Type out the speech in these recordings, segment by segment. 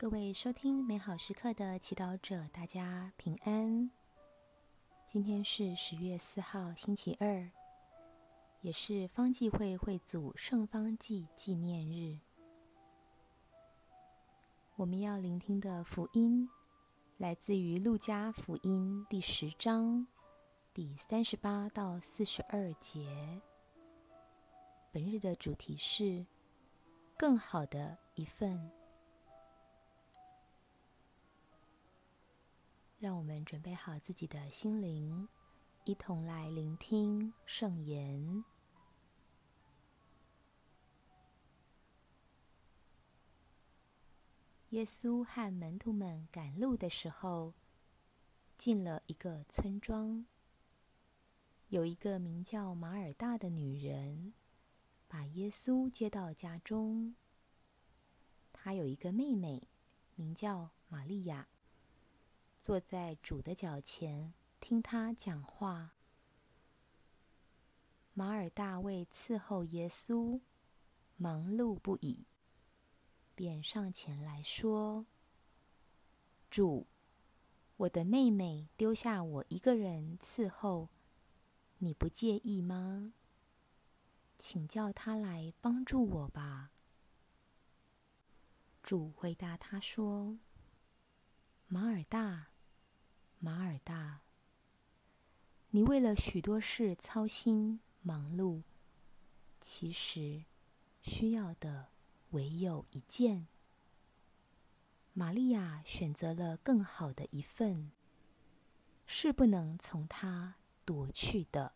各位收听美好时刻的祈祷者，大家平安。今天是十月四号，星期二，也是方济会会祖圣方济纪念日。我们要聆听的福音来自于路加福音第十章第三十八到四十二节。本日的主题是更好的一份。让我们准备好自己的心灵，一同来聆听圣言。耶稣和门徒们赶路的时候，进了一个村庄。有一个名叫马尔大的女人，把耶稣接到家中。她有一个妹妹，名叫玛利亚。坐在主的脚前，听他讲话。马尔大为伺候耶稣，忙碌不已，便上前来说：“主，我的妹妹丢下我一个人伺候，你不介意吗？请叫她来帮助我吧。”主回答他说：“马尔大。”马尔大，你为了许多事操心忙碌，其实需要的唯有一件。玛利亚选择了更好的一份，是不能从她夺去的。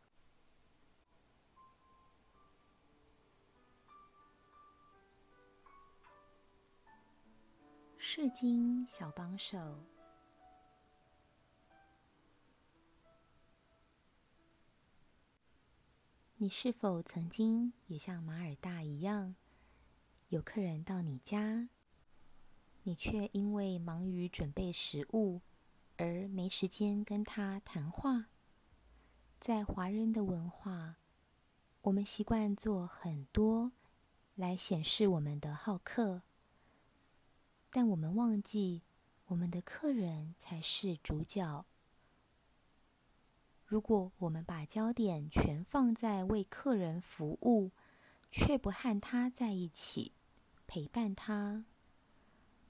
世经小帮手。你是否曾经也像马尔大一样，有客人到你家，你却因为忙于准备食物而没时间跟他谈话？在华人的文化，我们习惯做很多来显示我们的好客，但我们忘记我们的客人才是主角。如果我们把焦点全放在为客人服务，却不和他在一起陪伴他，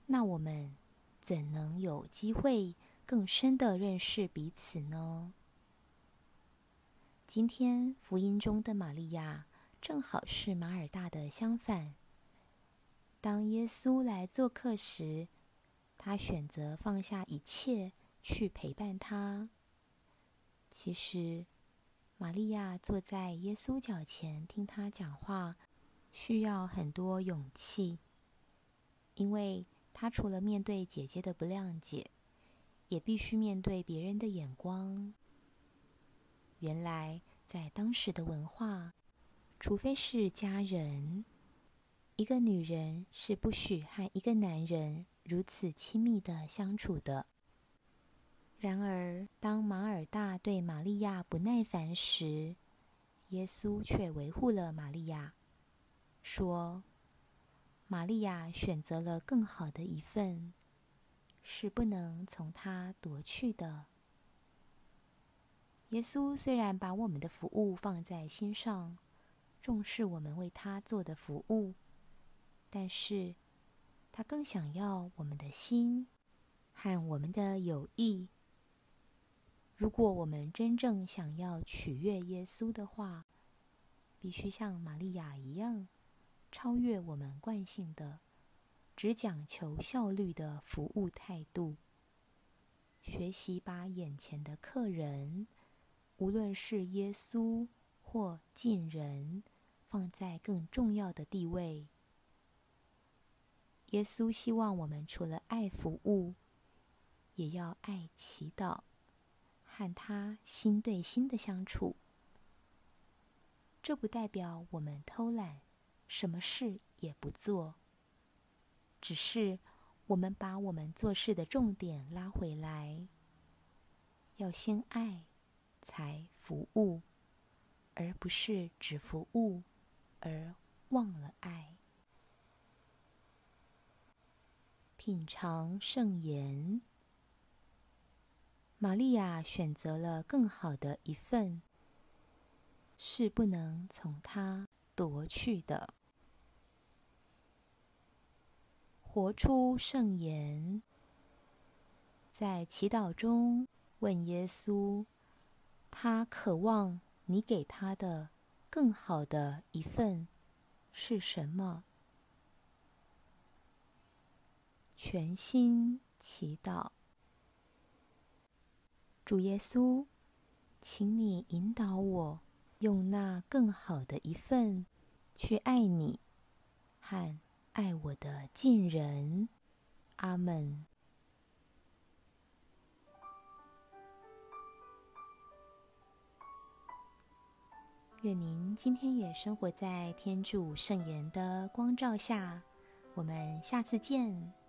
那我们怎能有机会更深的认识彼此呢？今天福音中的玛利亚正好是马尔大的相反。当耶稣来做客时，他选择放下一切去陪伴他。其实，玛利亚坐在耶稣脚前听他讲话，需要很多勇气，因为她除了面对姐姐的不谅解，也必须面对别人的眼光。原来，在当时的文化，除非是家人，一个女人是不许和一个男人如此亲密的相处的。然而，当马尔大对玛利亚不耐烦时，耶稣却维护了玛利亚，说：“玛利亚选择了更好的一份，是不能从他夺去的。”耶稣虽然把我们的服务放在心上，重视我们为他做的服务，但是他更想要我们的心和我们的友谊。如果我们真正想要取悦耶稣的话，必须像玛利亚一样，超越我们惯性的、只讲求效率的服务态度，学习把眼前的客人，无论是耶稣或近人，放在更重要的地位。耶稣希望我们除了爱服务，也要爱祈祷。和他心对心的相处，这不代表我们偷懒，什么事也不做。只是我们把我们做事的重点拉回来，要先爱，才服务，而不是只服务而忘了爱。品尝圣言。玛利亚选择了更好的一份，是不能从他夺去的。活出圣言，在祈祷中问耶稣：他渴望你给他的更好的一份是什么？全心祈祷，主耶稣，请你引导我，用那更好的一份去爱你和爱我的近人。阿门。愿您今天也生活在天主圣言的光照下。我们下次见。